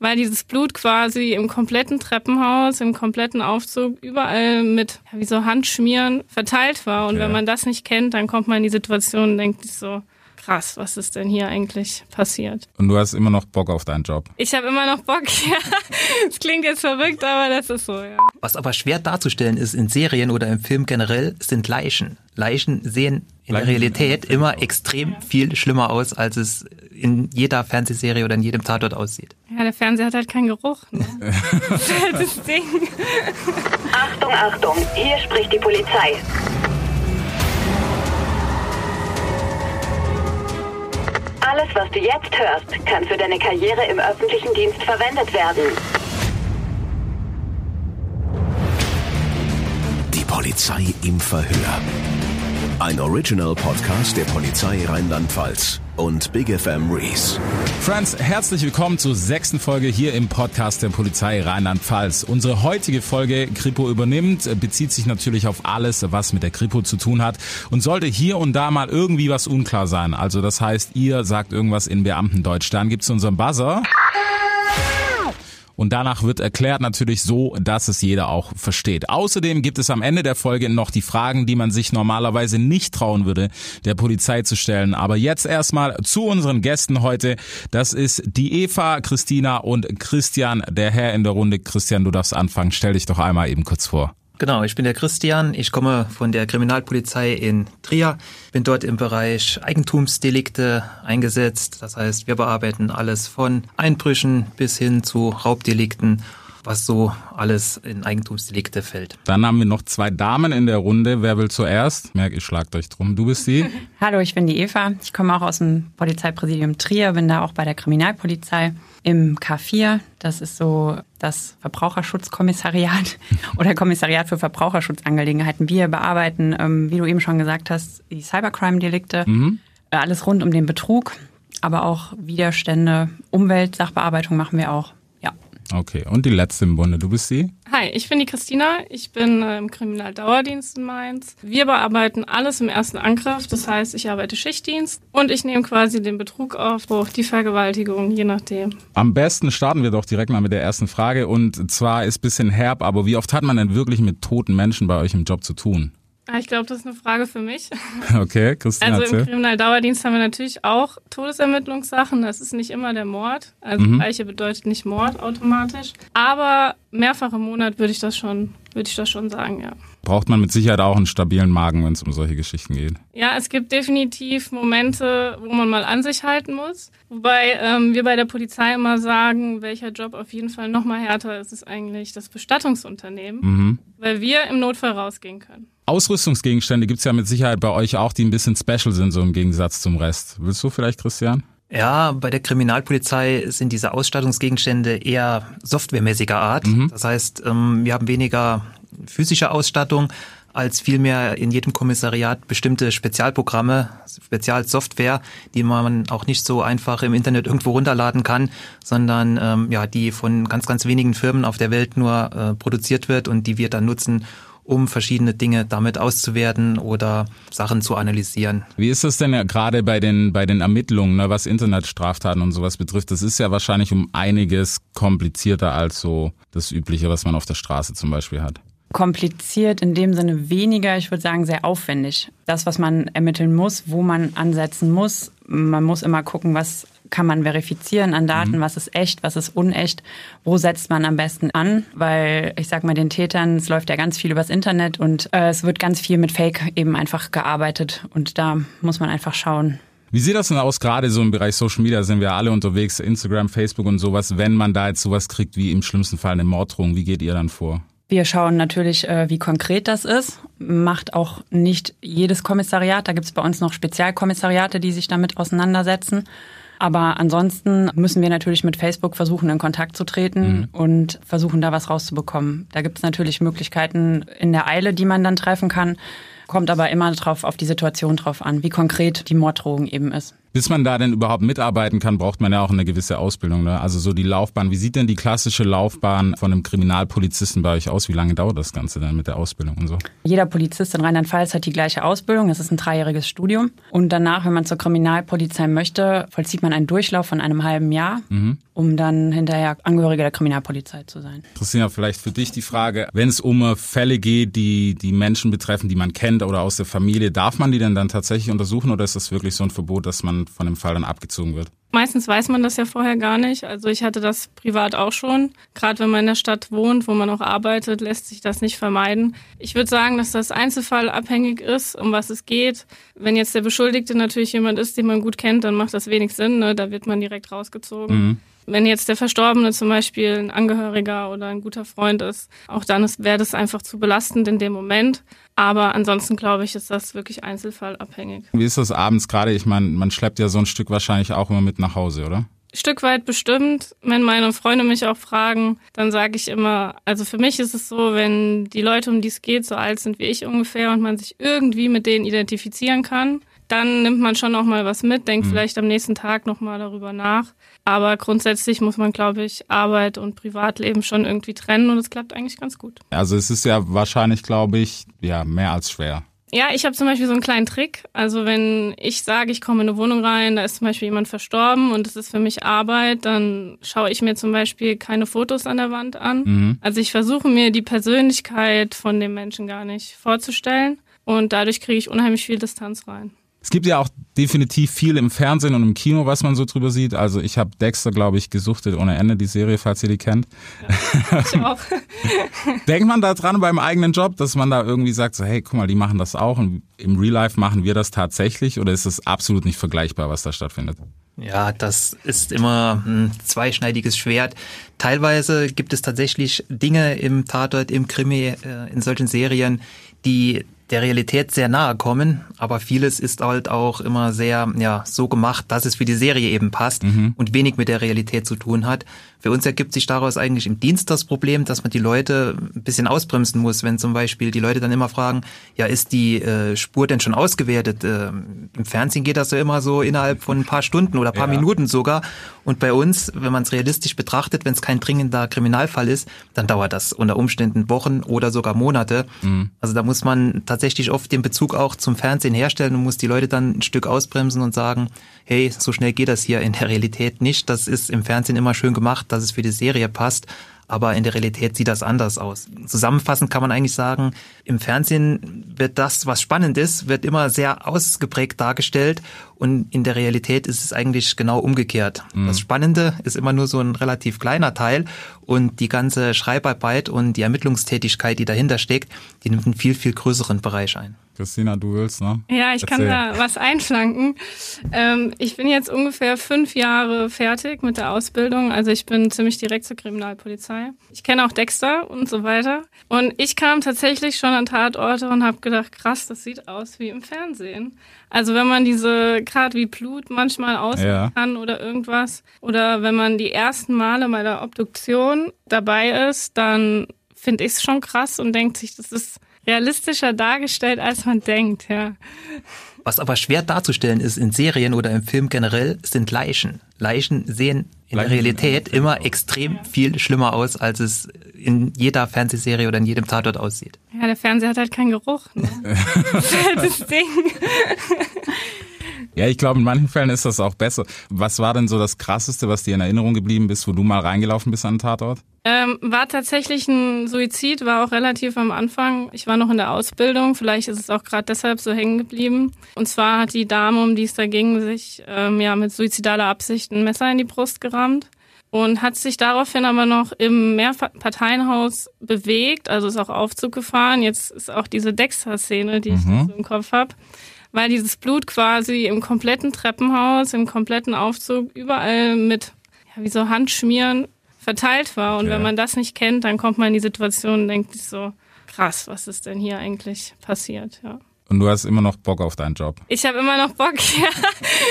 weil dieses Blut quasi im kompletten Treppenhaus, im kompletten Aufzug, überall mit, ja, wie so Handschmieren verteilt war. Und Ja. wenn man das nicht kennt, dann kommt man in die Situation und denkt sich so, krass, was ist denn hier eigentlich passiert? Und du hast immer noch Bock auf deinen Job. Ich habe immer noch Bock, ja. Es klingt jetzt verrückt, aber das ist so, ja. Was aber schwer darzustellen ist in Serien oder im Film generell, sind Leichen. Leichen sehen in der Realität immer extrem viel schlimmer aus, als es in jeder Fernsehserie oder in jedem Tatort aussieht. Ja, der Fernseher hat halt keinen Geruch. Ne? das Ding. Achtung, Achtung, hier spricht die Polizei. Alles, was du jetzt hörst, kann für deine Karriere im öffentlichen Dienst verwendet werden. Die Polizei im Verhör. Ein Original Podcast der Polizei Rheinland-Pfalz und Big FM Rees. Friends, herzlich willkommen zur sechsten Folge hier im Podcast der Polizei Rheinland-Pfalz. Unsere heutige Folge Kripo übernimmt bezieht sich natürlich auf alles, was mit der Kripo zu tun hat und sollte hier und da mal irgendwie was unklar sein. Also das heißt, ihr sagt irgendwas in Beamtendeutsch. Dann gibt's unseren Buzzer. Und danach wird erklärt natürlich so, dass es jeder auch versteht. Außerdem gibt es am Ende der Folge noch die Fragen, die man sich normalerweise nicht trauen würde, der Polizei zu stellen. Aber jetzt erstmal zu unseren Gästen heute. Das ist die Eva, Christina und Christian, der Herr in der Runde. Christian, du darfst anfangen. Stell dich doch einmal eben kurz vor. Genau, ich bin der Christian, ich komme von der Kriminalpolizei in Trier, bin dort im Bereich Eigentumsdelikte eingesetzt. Das heißt, wir bearbeiten alles von Einbrüchen bis hin zu Raubdelikten, was so alles in Eigentumsdelikte fällt. Dann haben wir noch zwei Damen in der Runde. Wer will zuerst? Merk, ihr schlagt euch drum. Du bist die. Hallo, ich bin die Eva. Ich komme auch aus dem Polizeipräsidium Trier, bin da auch bei der Kriminalpolizei im K4. Das ist so das Verbraucherschutzkommissariat oder Kommissariat für Verbraucherschutzangelegenheiten. Wir bearbeiten, ähm, wie du eben schon gesagt hast, die Cybercrime-Delikte, äh, alles rund um den Betrug, aber auch Widerstände, Umweltsachbearbeitung machen wir auch. Okay. Und die letzte im Bunde. Du bist die? Hi, ich bin die Christina. Ich bin äh, im Kriminaldauerdienst in Mainz. Wir bearbeiten alles im ersten Angriff. Das heißt, ich arbeite Schichtdienst und ich nehme quasi den Betrug auf, die Vergewaltigung, je nachdem. Am besten starten wir doch direkt mal mit der ersten Frage. Und zwar ist bisschen herb, aber wie oft hat man denn wirklich mit toten Menschen bei euch im Job zu tun? Ah, Ich glaube, das ist eine Frage für mich. Okay, Christian, Also im. Kriminaldauerdienst haben wir natürlich auch Todesermittlungssachen. Das ist nicht immer der Mord. Also Leiche bedeutet nicht Mord automatisch. Aber mehrfach im Monat würde ich das schon, würde ich das schon sagen, ja. Braucht man mit Sicherheit auch einen stabilen Magen, wenn es um solche Geschichten geht. Ja, es gibt definitiv Momente, wo man mal an sich halten muss. Wobei ähm, wir bei der Polizei immer sagen, welcher Job auf jeden Fall noch mal härter ist, ist eigentlich das Bestattungsunternehmen, weil wir im Notfall rausgehen können. Ausrüstungsgegenstände gibt's ja mit Sicherheit bei euch auch, die ein bisschen special sind, so im Gegensatz zum Rest. Willst du vielleicht, Christian? Ja, bei der Kriminalpolizei sind diese Ausstattungsgegenstände eher softwaremäßiger Art. Das heißt, ähm, wir haben weniger physische Ausstattung als vielmehr in jedem Kommissariat bestimmte Spezialprogramme, Spezialsoftware, die man auch nicht so einfach im Internet irgendwo runterladen kann, sondern ähm, ja, die von ganz, ganz wenigen Firmen auf der Welt nur äh, produziert wird und die wir dann nutzen, um verschiedene Dinge damit auszuwerten oder Sachen zu analysieren. Wie ist das denn ja gerade bei den, bei den Ermittlungen, ne, was Internetstraftaten und sowas betrifft? Das ist ja wahrscheinlich um einiges komplizierter als so das Übliche, was man auf der Straße zum Beispiel hat. Kompliziert in dem Sinne weniger, ich würde sagen sehr aufwendig. Das, was man ermitteln muss, wo man ansetzen muss, man muss immer gucken, was kann man verifizieren an Daten, was ist echt, was ist unecht, wo setzt man am besten an, weil ich sag mal den Tätern, es läuft ja ganz viel übers Internet und äh, es wird ganz viel mit Fake eben einfach gearbeitet und da muss man einfach schauen, Wie sieht das denn aus, gerade so im Bereich Social Media? Sind wir alle unterwegs, Instagram, Facebook und sowas, wenn man da jetzt sowas kriegt wie im schlimmsten Fall eine Morddrohung, wie geht ihr dann vor? Wir schauen natürlich, äh, wie konkret das ist. Macht auch nicht jedes Kommissariat. Da gibt es bei uns noch Spezialkommissariate, die sich damit auseinandersetzen. Aber ansonsten müssen wir natürlich mit Facebook versuchen, in Kontakt zu treten und versuchen, da was rauszubekommen. Da gibt es natürlich Möglichkeiten in der Eile, die man dann treffen kann. Kommt aber immer drauf auf die Situation drauf an, wie konkret die Morddrohung eben ist. Bis man da denn überhaupt mitarbeiten kann, braucht man ja auch eine gewisse Ausbildung. Ne? Also so die Laufbahn. Wie sieht denn die klassische Laufbahn von einem Kriminalpolizisten bei euch aus? Wie lange dauert das Ganze dann mit der Ausbildung und so? Jeder Polizist in Rheinland-Pfalz hat die gleiche Ausbildung. Das ist ein dreijähriges Studium. Und danach, wenn man zur Kriminalpolizei möchte, vollzieht man einen Durchlauf von einem halben Jahr, mhm. um dann hinterher Angehöriger der Kriminalpolizei zu sein. Christina, vielleicht für dich die Frage, wenn es um Fälle geht, die die Menschen betreffen, die man kennt oder aus der Familie, darf man die denn dann tatsächlich untersuchen oder ist das wirklich so ein Verbot, dass man von dem Fall dann abgezogen wird? Meistens weiß man das ja vorher gar nicht. Also ich hatte das privat auch schon. Gerade wenn man in der Stadt wohnt, wo man auch arbeitet, lässt sich das nicht vermeiden. Ich würde sagen, dass das einzelfallabhängig ist, um was es geht. Wenn jetzt der Beschuldigte natürlich jemand ist, den man gut kennt, dann macht das wenig Sinn. Ne? Da wird man direkt rausgezogen. Mhm. Wenn jetzt der Verstorbene zum Beispiel ein Angehöriger oder ein guter Freund ist, auch dann wäre das einfach zu belastend in dem Moment. Aber ansonsten glaube ich, ist das wirklich einzelfallabhängig. Wie ist das abends gerade? Ich meine, man schleppt ja so ein Stück wahrscheinlich auch immer mit nach Hause, oder? Stück weit bestimmt. Wenn meine Freunde mich auch fragen, dann sage ich immer, also für mich ist es so, wenn die Leute, um die es geht, so alt sind wie ich ungefähr und man sich irgendwie mit denen identifizieren kann, dann nimmt man schon noch mal was mit, denkt mhm. vielleicht am nächsten Tag noch mal darüber nach. Aber grundsätzlich muss man, glaube ich, Arbeit und Privatleben schon irgendwie trennen und es klappt eigentlich ganz gut. Also es ist ja wahrscheinlich, glaube ich, ja mehr als schwer. Ja, ich habe zum Beispiel so einen kleinen Trick. Also wenn ich sage, ich komme in eine Wohnung rein, da ist zum Beispiel jemand verstorben und es ist für mich Arbeit, dann schaue ich mir zum Beispiel keine Fotos an der Wand an. Mhm. Also ich versuche mir die Persönlichkeit von dem Menschen gar nicht vorzustellen und dadurch kriege ich unheimlich viel Distanz rein. Es gibt ja auch definitiv viel im Fernsehen und im Kino, was man so drüber sieht. Also ich habe Dexter, glaube ich, gesuchtet ohne Ende, die Serie, falls ihr die kennt. Ja, ich auch. Denkt man da dran beim eigenen Job, dass man da irgendwie sagt, so, hey, guck mal, die machen das auch und im Real Life machen wir das tatsächlich oder ist es absolut nicht vergleichbar, was da stattfindet? Ja, das ist immer ein zweischneidiges Schwert. Teilweise gibt es tatsächlich Dinge im Tatort, im Krimi, äh, in solchen Serien, die der Realität sehr nahe kommen, aber vieles ist halt auch immer sehr ja so gemacht, dass es für die Serie eben passt mhm. und wenig mit der Realität zu tun hat. Für uns ergibt sich daraus eigentlich im Dienst das Problem, dass man die Leute ein bisschen ausbremsen muss, wenn zum Beispiel die Leute dann immer fragen, ja, ist die äh, Spur denn schon ausgewertet? Äh, Im Fernsehen geht das ja immer so innerhalb von ein paar Stunden oder paar ja. Minuten sogar. Und bei uns, wenn man es realistisch betrachtet, wenn es kein dringender Kriminalfall ist, dann dauert das unter Umständen Wochen oder sogar Monate. Mhm. Also da muss man tatsächlich oft den Bezug auch zum Fernsehen herstellen und muss die Leute dann ein Stück ausbremsen und sagen, hey, so schnell geht das hier in der Realität nicht. Das ist im Fernsehen immer schön gemacht, dass es für die Serie passt. Aber in der Realität sieht das anders aus. Zusammenfassend kann man eigentlich sagen, im Fernsehen wird das, was spannend ist, wird immer sehr ausgeprägt dargestellt und in der Realität ist es eigentlich genau umgekehrt. Mhm. Das Spannende ist immer nur so ein relativ kleiner Teil und die ganze Schreibarbeit und die Ermittlungstätigkeit, die dahinter steckt, die nimmt einen viel, viel größeren Bereich ein. Christina, du willst, ne? Ja, ich Erzähl. kann da was einflanken. Ähm, ich bin jetzt ungefähr fünf Jahre fertig mit der Ausbildung. Also ich bin ziemlich direkt zur Kriminalpolizei. Ich kenne auch Dexter und so weiter. Und ich kam tatsächlich schon an Tatorte und habe gedacht, krass, das sieht aus wie im Fernsehen. Also wenn man diese, gerade wie Blut manchmal aussehen ja. kann oder irgendwas, oder wenn man die ersten Male bei der Obduktion dabei ist, dann finde ich es schon krass und denkt sich, das ist realistischer dargestellt, als man denkt, ja. Was aber schwer darzustellen ist in Serien oder im Film generell, sind Leichen. Leichen sehen in Leichen der Realität immer extrem viel schlimmer aus, als es in jeder Fernsehserie oder in jedem Tatort aussieht. Ja, der Fernseher hat halt keinen Geruch. Ne? das ist halt das Ding. Ja, ich glaube, in manchen Fällen ist das auch besser. Was war denn so das Krasseste, was dir in Erinnerung geblieben ist, wo du mal reingelaufen bist an den Tatort? Ähm, war tatsächlich ein Suizid, war auch relativ am Anfang. Ich war noch in der Ausbildung, vielleicht ist es auch gerade deshalb so hängen geblieben. Und zwar hat die Dame, um die es da ging, sich ähm, ja mit suizidaler Absicht ein Messer in die Brust gerammt und hat sich daraufhin aber noch im Mehrparteienhaus bewegt, also ist auch Aufzug gefahren. Jetzt ist auch diese Dexter-Szene, die mhm. ich so im Kopf habe weil dieses Blut quasi im kompletten Treppenhaus, im kompletten Aufzug, überall mit, ja, wie so Handschmieren verteilt war. Und ja. wenn man das nicht kennt, dann kommt man in die Situation und denkt sich so, krass, was ist denn hier eigentlich passiert, ja. Und du hast immer noch Bock auf deinen Job. Ich habe immer noch Bock, ja.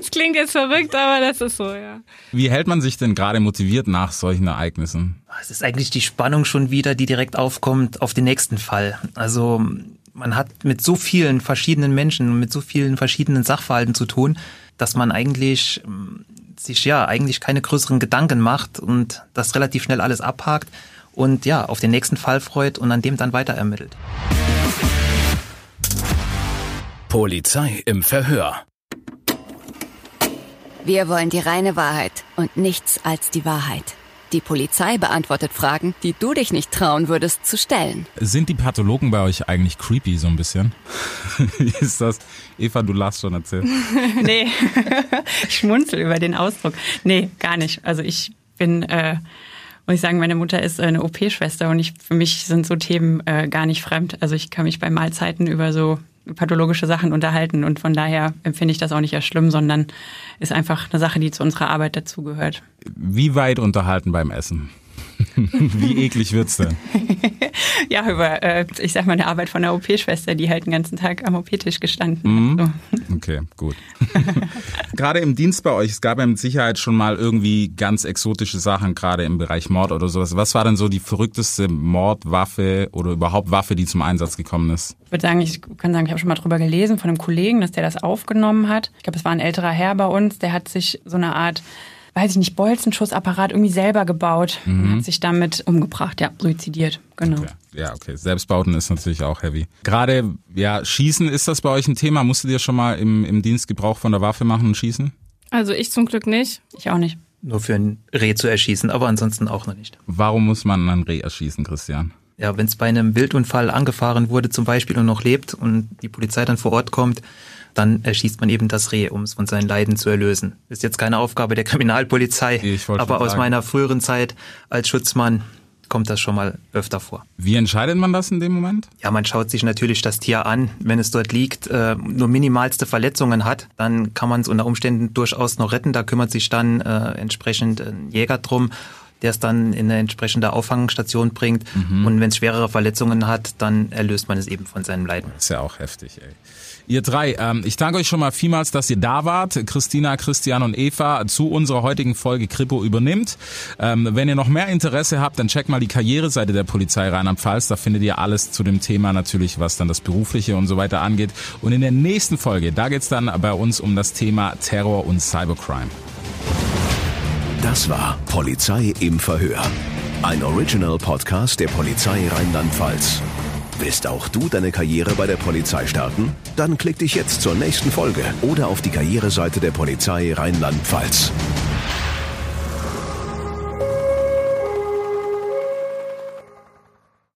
Es klingt jetzt verrückt, aber das ist so, ja. Wie hält man sich denn gerade motiviert nach solchen Ereignissen? Es ist eigentlich die Spannung schon wieder, die direkt aufkommt auf den nächsten Fall. Also man hat mit so vielen verschiedenen Menschen, mit so vielen verschiedenen Sachverhalten zu tun, dass man eigentlich ähm, sich ja eigentlich keine größeren Gedanken macht und das relativ schnell alles abhakt und ja, auf den nächsten Fall freut und an dem dann weiter ermittelt. Polizei im Verhör. Wir wollen die reine Wahrheit und nichts als die Wahrheit. Die Polizei beantwortet Fragen, die du dich nicht trauen würdest zu stellen. Sind die Pathologen bei euch eigentlich creepy so ein bisschen? Wie ist das? Eva, du lachst schon, erzähl. nee, ich schmunzel über den Ausdruck. Nee, gar nicht. Also ich bin, äh, muss ich sagen, meine Mutter ist eine OP-Schwester und ich, für mich sind so Themen äh, gar nicht fremd. Also ich kann mich bei Mahlzeiten über so pathologische Sachen unterhalten und von daher empfinde ich das auch nicht als schlimm, sondern ist einfach eine Sache, die zu unserer Arbeit dazugehört. Wie weit unterhalten beim Essen? Wie eklig wird's denn? ja, über, äh, ich sag mal, eine Arbeit von einer OP-Schwester, die halt den ganzen Tag am OP-Tisch gestanden mhm. hat. So. Okay, gut. gerade im Dienst bei euch, es gab ja mit Sicherheit schon mal irgendwie ganz exotische Sachen, gerade im Bereich Mord oder sowas. Was war denn so die verrückteste Mordwaffe oder überhaupt Waffe, die zum Einsatz gekommen ist? Ich würde sagen, ich kann sagen, ich habe schon mal drüber gelesen von einem Kollegen, dass der das aufgenommen hat. Ich glaube, es war ein älterer Herr bei uns, der hat sich so eine Art weiß ich nicht, Bolzenschussapparat irgendwie selber gebaut mhm. und hat sich damit umgebracht, ja, suizidiert, genau. Okay. Ja, okay. Selbstbauten ist natürlich auch heavy. Gerade, ja, Schießen, ist das bei euch ein Thema? Musstet ihr schon mal im, im Dienst Gebrauch von der Waffe machen und schießen? Also ich zum Glück nicht. Ich auch nicht. Nur für ein Reh zu erschießen, aber ansonsten auch noch nicht. Warum muss man ein Reh erschießen, Christian? Ja, wenn es bei einem Wildunfall angefahren wurde zum Beispiel und noch lebt und die Polizei dann vor Ort kommt, dann erschießt man eben das Reh, um es von seinen Leiden zu erlösen. Ist jetzt keine Aufgabe der Kriminalpolizei, aber aus meiner früheren Zeit als Schutzmann kommt das schon mal öfter vor. Wie entscheidet man das in dem Moment? Ja, man schaut sich natürlich das Tier an. Wenn es dort liegt, äh, nur minimalste Verletzungen hat, dann kann man es unter Umständen durchaus noch retten. Da kümmert sich dann äh, entsprechend ein Jäger drum der es dann in eine entsprechende Auffangstation bringt. Mhm. Und wenn es schwerere Verletzungen hat, dann erlöst man es eben von seinem Leiden. ist ja auch heftig, ey. Ihr drei, ähm, ich danke euch schon mal vielmals, dass ihr da wart. Christina, Christian und Eva zu unserer heutigen Folge Kripo übernimmt. Ähm, wenn ihr noch mehr Interesse habt, dann checkt mal die Karriereseite der Polizei Rheinland-Pfalz. Da findet ihr alles zu dem Thema natürlich, was dann das Berufliche und so weiter angeht. Und in der nächsten Folge, da geht's dann bei uns um das Thema Terror und Cybercrime. Das war Polizei im Verhör. Ein Original-Podcast der Polizei Rheinland-Pfalz. Willst auch du deine Karriere bei der Polizei starten? Dann klick dich jetzt zur nächsten Folge oder auf die Karriereseite der Polizei Rheinland-Pfalz.